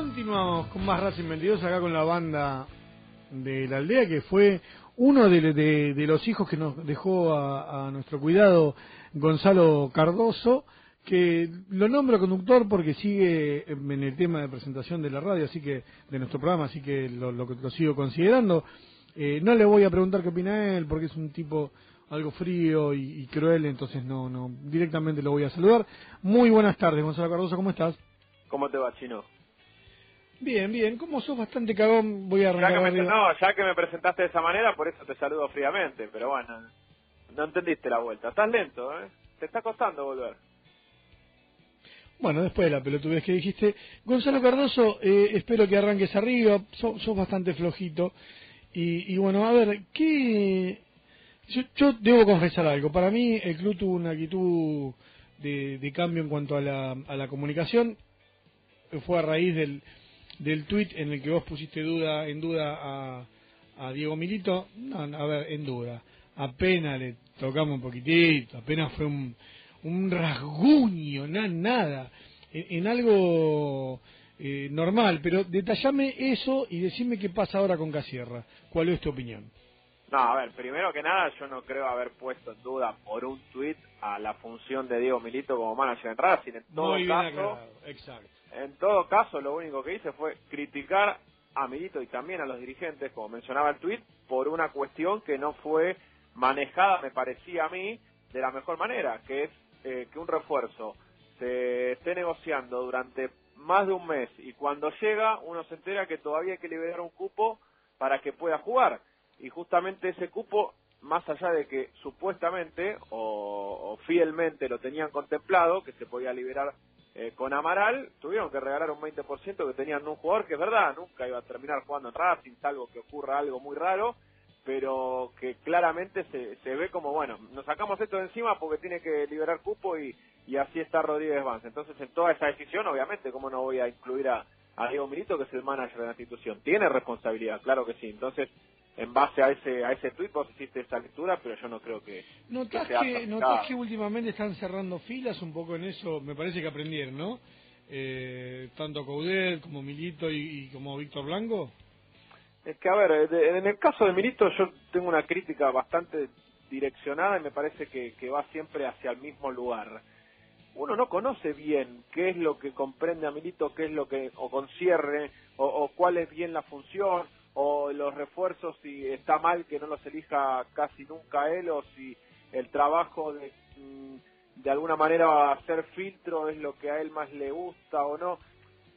continuamos con más Racing 22 acá con la banda de la aldea que fue uno de, los hijos que nos dejó a, nuestro cuidado Gonzalo Cardoso, que lo nombro conductor porque sigue en el tema de presentación de la radio, así que de nuestro programa, así que lo, lo, sigo considerando. Eh, no le voy a preguntar qué opina él porque es un tipo algo frío y, y, cruel, entonces no, no, directamente lo voy a saludar. Muy buenas tardes, Gonzalo Cardoso, ¿cómo estás? ¿Cómo te va, Chino? Bien, bien. Como sos bastante cagón, voy a arrancar. Ya que me, no, ya que me presentaste de esa manera, por eso te saludo fríamente. Pero bueno, no entendiste la vuelta. Estás lento, ¿eh? Te está costando volver. Bueno, después de la pelotudez que dijiste. Gonzalo Cardoso, eh, espero que arranques arriba. Sos, bastante flojito. Y, y, bueno, a ver, ¿qué...? Yo, yo, debo confesar algo. Para mí, el club tuvo una actitud de, de cambio en cuanto a la, a la comunicación. Fue a raíz del, del tuit en el que vos pusiste duda en duda a, Diego Milito, no, a ver, en duda. Apenas le tocamos un poquitito, apenas fue un, un rasguño, nada, en, algo eh, normal, pero detallame eso y decime qué pasa ahora con Casierra. ¿Cuál es tu opinión? No, a ver, primero que nada, yo no creo haber puesto en duda por un tuit a la función de Diego Milito como manager en Racing. En todo caso, exacto. En todo caso, lo único que hice fue criticar a Milito y también a los dirigentes, como mencionaba el tuit, por una cuestión que no fue manejada, me parecía a mí, de la mejor manera, que es eh, que un refuerzo se esté negociando durante más de un mes y cuando llega uno se entera que todavía hay que liberar un cupo para que pueda jugar. Y justamente ese cupo, más allá de que supuestamente o, fielmente lo tenían contemplado, que se podía liberar eh, con Amaral tuvieron que regalar un 20% que tenían un jugador que es verdad, nunca iba a terminar jugando en Racing, salvo que ocurra algo muy raro, pero que claramente se, se ve como, bueno, nos sacamos esto de encima porque tiene que liberar cupo y, y así está Rodríguez Vance. Entonces, en toda esa decisión, obviamente, ¿cómo no voy a incluir a, a Diego Milito, que es el manager de la institución? Tiene responsabilidad, claro que sí. Entonces, en base a ese a ese tuit vos hiciste esa lectura, pero yo no creo que... ¿Notás que, ¿notás que últimamente están cerrando filas un poco en eso? Me parece que aprendieron, ¿no? Eh, tanto Coudet como Milito y, como Víctor Blanco. Es que, a ver, en el caso de Milito yo tengo una crítica bastante direccionada y me parece que, que va siempre hacia el mismo lugar. Uno no conoce bien qué es lo que comprende a Milito, qué es lo que o concierne, o, o cuál es bien la función, o los refuerzos si está mal que no los elija casi nunca él o si el trabajo de, mm, de alguna manera hacer filtro es lo que a él más le gusta o no.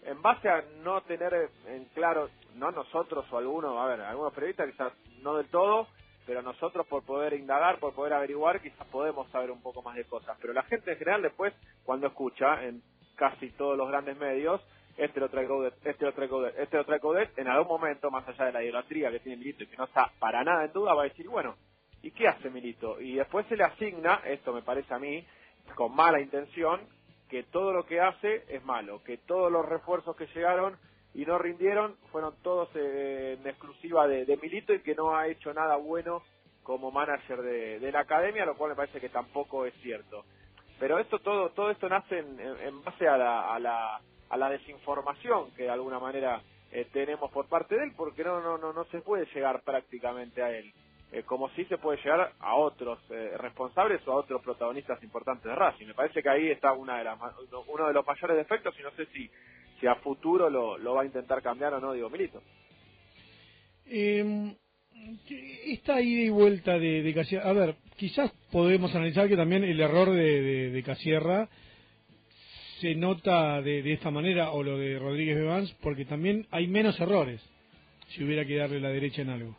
En base a no tener en claro, no nosotros o algunos, a ver, algunos periodistas quizás no del todo, pero nosotros por poder indagar, por poder averiguar, quizás podemos saber un poco más de cosas. Pero la gente en general después, cuando escucha en casi todos los grandes medios, este lo trae Coudet, este lo trae Coudet, este lo trae en algún momento, más allá de la idolatría que tiene Milito y que no está para nada en duda, va a decir, bueno, ¿y qué hace Milito? Y después se le asigna, esto me parece a mí, con mala intención, que todo lo que hace es malo, que todos los refuerzos que llegaron y no rindieron fueron todos eh, en exclusiva de, Milito y que no ha hecho nada bueno como manager de, la academia, lo cual me parece que tampoco es cierto. Pero esto todo todo esto nace en, base a la a la desinformación que de alguna manera eh, tenemos por parte de él, porque no, no, no, no se puede llegar prácticamente a él, eh, como si se puede llegar a otros eh, responsables o a otros protagonistas importantes de Racing. Me parece que ahí está una de las, uno de los mayores defectos y no sé si, si a futuro lo, lo va a intentar cambiar o no, digo, Milito. Eh, esta ida y vuelta de, de Casierra, a ver, quizás podemos analizar que también el error de, de Casierra se nota de, esta manera, o lo de Rodríguez Bevans, porque también hay menos errores si hubiera que darle la derecha en algo.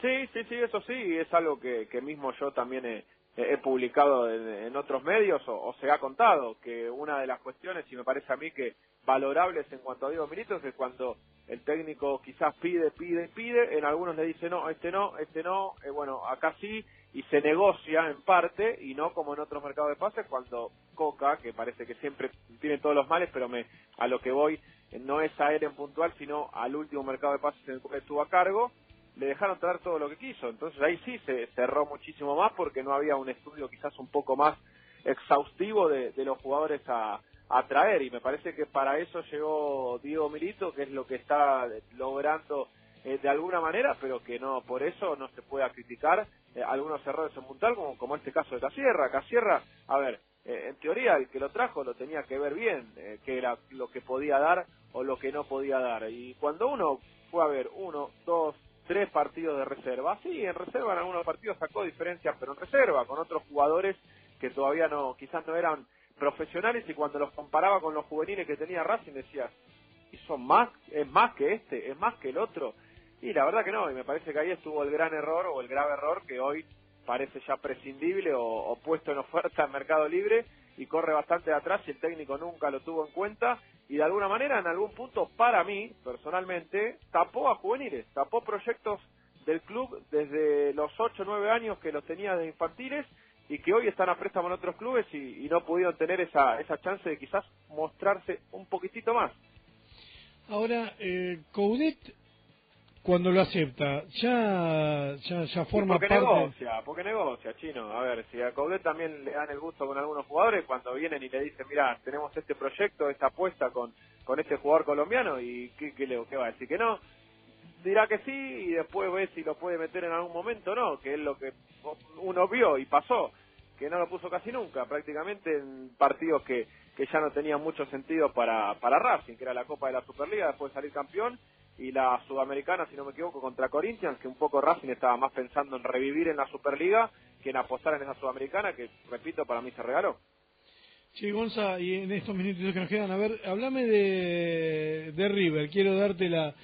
Sí, sí, sí, eso sí, es algo que, que mismo yo también he, he publicado en, otros medios o, se ha contado, que una de las cuestiones, y me parece a mí que valorables en cuanto a Diego Milito, es que cuando el técnico quizás pide, pide, pide, en algunos le dice no, este no, este no, eh, bueno, acá sí, y se negocia en parte y no como en otros mercados de pases cuando Coca, que parece que siempre tiene todos los males, pero me a lo que voy no es a él en puntual, sino al último mercado de pases en el que estuvo a cargo, le dejaron traer todo lo que quiso. Entonces ahí sí se cerró muchísimo más porque no había un estudio quizás un poco más exhaustivo de, los jugadores a, atraer y me parece que para eso llegó Diego Milito, que es lo que está logrando eh, de alguna manera, pero que no por eso no se pueda criticar eh, algunos errores en Mundial, como, como este caso de Casierra. Casierra, a ver, eh, en teoría el que lo trajo lo tenía que ver bien, que era lo que podía dar o lo que no podía dar. Y cuando uno fue a ver uno, dos, tres partidos de reserva, sí, en reserva en algunos partidos sacó diferencias, pero en reserva, con otros jugadores que todavía no, quizás no eran profesionales y cuando los comparaba con los juveniles que tenía Racing decía, ¿y son más, es más que este, es más que el otro? Y la verdad que no, y me parece que ahí estuvo el gran error o el grave error que hoy parece ya prescindible o, puesto en oferta en Mercado Libre y corre bastante de atrás y el técnico nunca lo tuvo en cuenta y de alguna manera en algún punto para mí personalmente tapó a juveniles, tapó proyectos del club desde los 8 o 9 años que los tenía de infantiles y que hoy están a préstamo en otros clubes y, no pudieron tener esa, esa chance de quizás mostrarse un poquitito más. Ahora, eh, Coudet, cuando lo acepta, ya, ya, ya forma porque negocia, porque negocia, chino. A ver, si a Coudet también le dan el gusto con algunos jugadores, cuando vienen y le dicen, mira, tenemos este proyecto, esta apuesta con, con este jugador colombiano, y ¿qué, qué, le, qué va a decir? Que no, dirá que sí y después ve si lo puede meter en algún momento o no, que es lo que uno vio y pasó, que no lo puso casi nunca, prácticamente en partidos que, que ya no tenían mucho sentido para, para Racing, que era la Copa de la Superliga, después de salir campeón, y la Sudamericana, si no me equivoco, contra Corinthians, que un poco Racing estaba más pensando en revivir en la Superliga que en apostar en esa Sudamericana, que, repito, para mí se regaló. Sí, Gonza, y en estos minutos que nos quedan, a ver, háblame de, de River, quiero darte la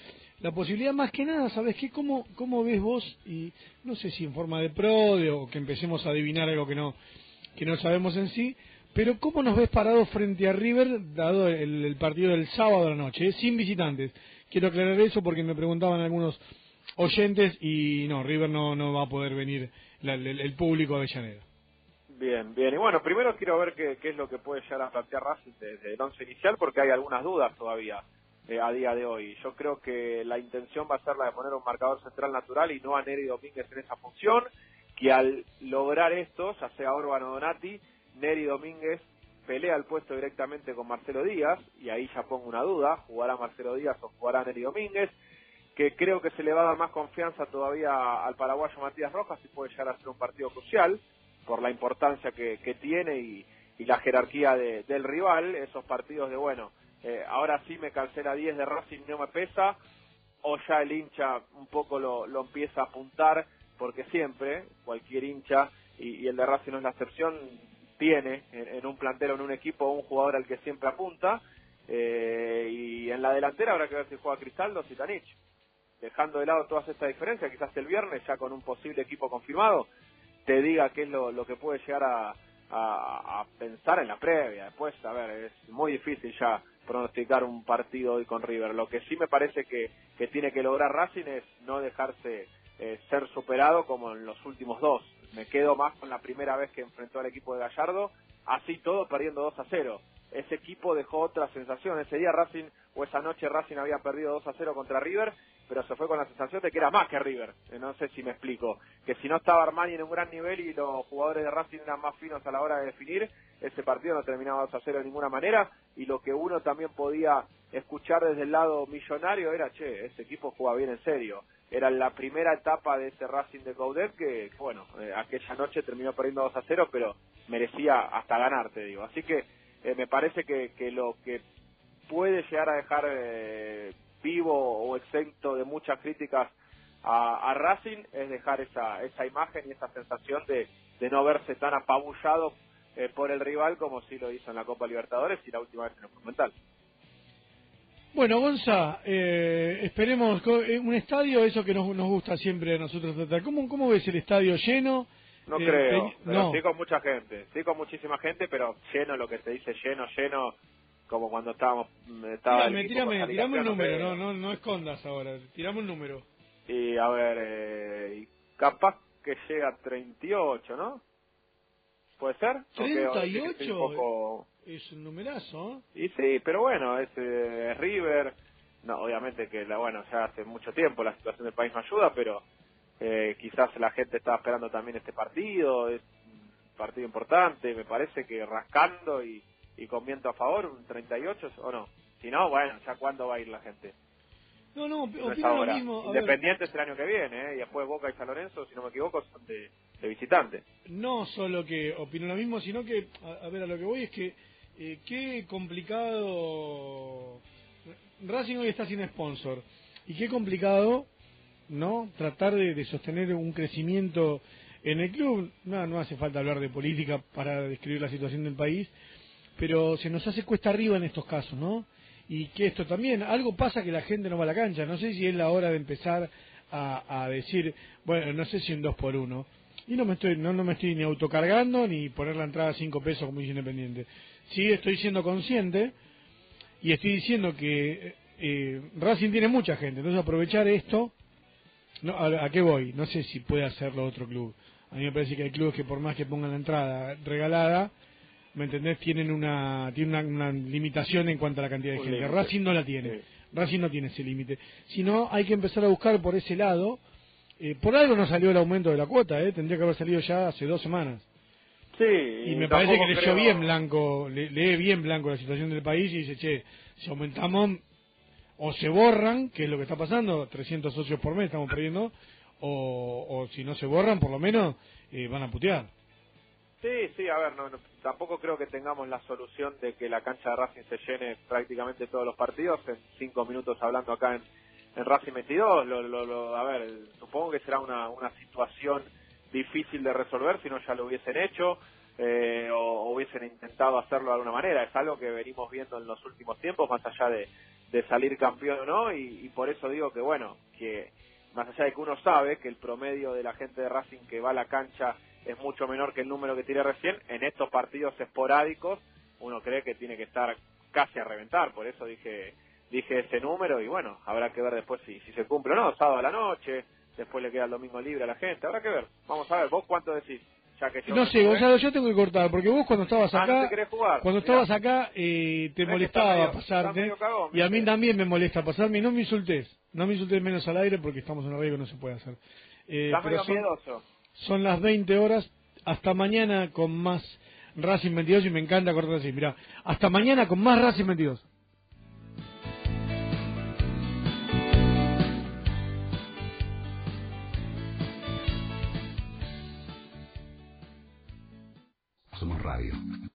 la posibilidad más que nada, ¿sabes qué? ¿Cómo, ¿Cómo ves vos? Y no sé si en forma de pro o que empecemos a adivinar algo que no, que no sabemos en sí, pero ¿cómo nos ves parados frente a River, dado el, partido del sábado de la noche, eh? sin visitantes? Quiero aclarar eso porque me preguntaban algunos oyentes y no, River no, no va a poder venir el, público de Avellaneda. Bien, bien. Y bueno, primero quiero ver qué, qué es lo que puede llegar a plantear Racing desde el once inicial porque hay algunas dudas todavía. Eh, a día de hoy. Yo creo que la intención va a ser la de poner un marcador central natural y no a Neri Domínguez en esa función, que al lograr esto, ya sea Orbano Donati, Neri Domínguez pelea el puesto directamente con Marcelo Díaz, y ahí ya pongo una duda, ¿jugará Marcelo Díaz o jugará Neri Domínguez? Que creo que se le va a dar más confianza todavía al paraguayo Matías Rojas y puede llegar a ser un partido crucial por la importancia que, tiene y, la jerarquía del rival, esos partidos de, bueno, eh, ahora sí me calcé la 10 de Racing, no me pesa, o ya el hincha un poco lo, lo empieza a apuntar, porque siempre, cualquier hincha, y, el de Racing no es la excepción, tiene en, un plantel o en un equipo un jugador al que siempre apunta, eh, y en la delantera habrá que ver si juega Cristaldo o Tanich. Dejando de lado todas estas diferencias, quizás el viernes, ya con un posible equipo confirmado, te diga qué es lo, que puede llegar a, pensar en la previa. Después, a ver, es muy difícil ya pronosticar un partido hoy con River. Lo que sí me parece que, que tiene que lograr Racing es no dejarse eh, ser superado como en los últimos dos. Me quedo más con la primera vez que enfrentó al equipo de Gallardo, así todo perdiendo 2 a 0. Ese equipo dejó otra sensación. Ese día Racing, o esa noche Racing había perdido 2 a 0 contra River, pero se fue con la sensación de que era más que River. Eh, no sé si me explico. Que si no estaba Armani en un gran nivel y los jugadores de Racing eran más finos a la hora de definir, ese partido no terminaba 2 a 0 de ninguna manera. Y lo que uno también podía escuchar desde el lado millonario era, che, ese equipo juega bien en serio. Era la primera etapa de ese Racing de Coudet que, bueno, eh, aquella noche terminó perdiendo 2 a 0, pero merecía hasta ganar, te digo. Así que eh, me parece que, que lo que puede llegar a dejar vivo o exento de muchas críticas a, Racing es dejar esa, esa imagen y esa sensación de, de no verse tan apabullado eh, por el rival como si lo hizo en la Copa Libertadores y la última vez en el Monumental. Bueno, Gonza, eh, esperemos eh, un estadio, eso que nos, nos gusta siempre a nosotros tratar. ¿Cómo, ¿Cómo ves el estadio lleno? No creo, no. sí con mucha gente, sí con muchísima gente, pero lleno, lo que se dice lleno, lleno, como cuando estábamos mm, estaba tirame, tirame, un número no, no no escondas ahora tirame un número y a ver eh, capaz que llega a 38 ¿no? Puede ser 38 es un numerazo y sí pero bueno es, eh, River no obviamente que la bueno ya hace mucho tiempo la situación del país no ayuda pero eh, quizás la gente estaba esperando también este partido es un partido importante me parece que rascando y y con viento a favor, un 38 o no. Si no, bueno, ya cuándo va a ir la gente. No, no, No es opino lo ahora. mismo. A ver, Independiente es el año que viene, ¿eh? y después Boca y San Lorenzo, si no me equivoco, son de, de visitante. no solo que opino lo mismo, sino que, a, a ver, a lo que voy es que eh, qué complicado. Racing hoy está sin sponsor. Y qué complicado, ¿no? Tratar de, de sostener un crecimiento en el club. No, no hace falta hablar de política para describir la situación del país, pero se nos hace cuesta arriba en estos casos, ¿no? Y que esto también, algo pasa que la gente no va a la cancha. No sé si es la hora de empezar a, a decir, bueno, no sé si un 2 por 1 y no me estoy no, no me estoy ni autocargando ni poner la entrada a 5 pesos como dice Independiente. Sí estoy siendo consciente y estoy diciendo que eh, Racing tiene mucha gente, entonces aprovechar esto, no, a, ¿a qué voy? No sé si puede hacerlo otro club. A mí me parece que hay clubes que por más que pongan la entrada regalada, ¿me entendés? Tienen una tienen una, una limitación en cuanto a la cantidad de Un gente. límite. Racing no la tiene. Sí. Racing no tiene ese límite. Si no, hay que empezar a buscar por ese lado. Eh, por algo no salió el aumento de la cuota, ¿eh? tendría que haber salido ya hace dos semanas. Sí, Y me parece que leyó bien Blanco, le- lee bien Blanco la situación del país y dice, che, si aumentamos o se borran, que es lo que está pasando, 300 socios por mes estamos perdiendo, o, o si no se borran, por lo menos eh, van a putear. Sí, sí, a ver, no, no, tampoco creo que tengamos la solución de que la cancha de Racing se llene prácticamente todos los partidos en cinco minutos hablando acá en, Racing 22. Lo, lo, lo- a ver, supongo que será una, una situación difícil de resolver si no ya lo hubiesen hecho eh, o, hubiesen intentado hacerlo de alguna manera. Es algo que venimos viendo en los últimos tiempos, más allá de, de salir campeón o no, y, y por eso digo que, bueno, que más allá de que uno sabe que el promedio de la gente de Racing que va a la cancha es mucho menor que el número que tiré recién, en estos partidos esporádicos uno cree que tiene que estar casi a reventar, por eso dije dije ese número y bueno, habrá que ver después si, si se cumple o no, sábado a la noche, después le queda el domingo libre a la gente, habrá que ver, vamos a ver, vos cuánto decís, ya que yo No sé. Gonzalo, yo tengo que cortar, porque vos cuando estabas Ah, ¿no acá, jugar? cuando Mirá. estabas acá, eh, te molestaba medio- pasarte, cagón, y a mí también me molesta pasarme, y no me insultes, no me insultes menos al aire porque estamos en una radio que no se puede hacer. Eh, Estás pero medio son- miedoso. Son las 20 horas. Hasta mañana con más Racing 22 y me encanta cortar así. Mira, hasta mañana con más Racing 22.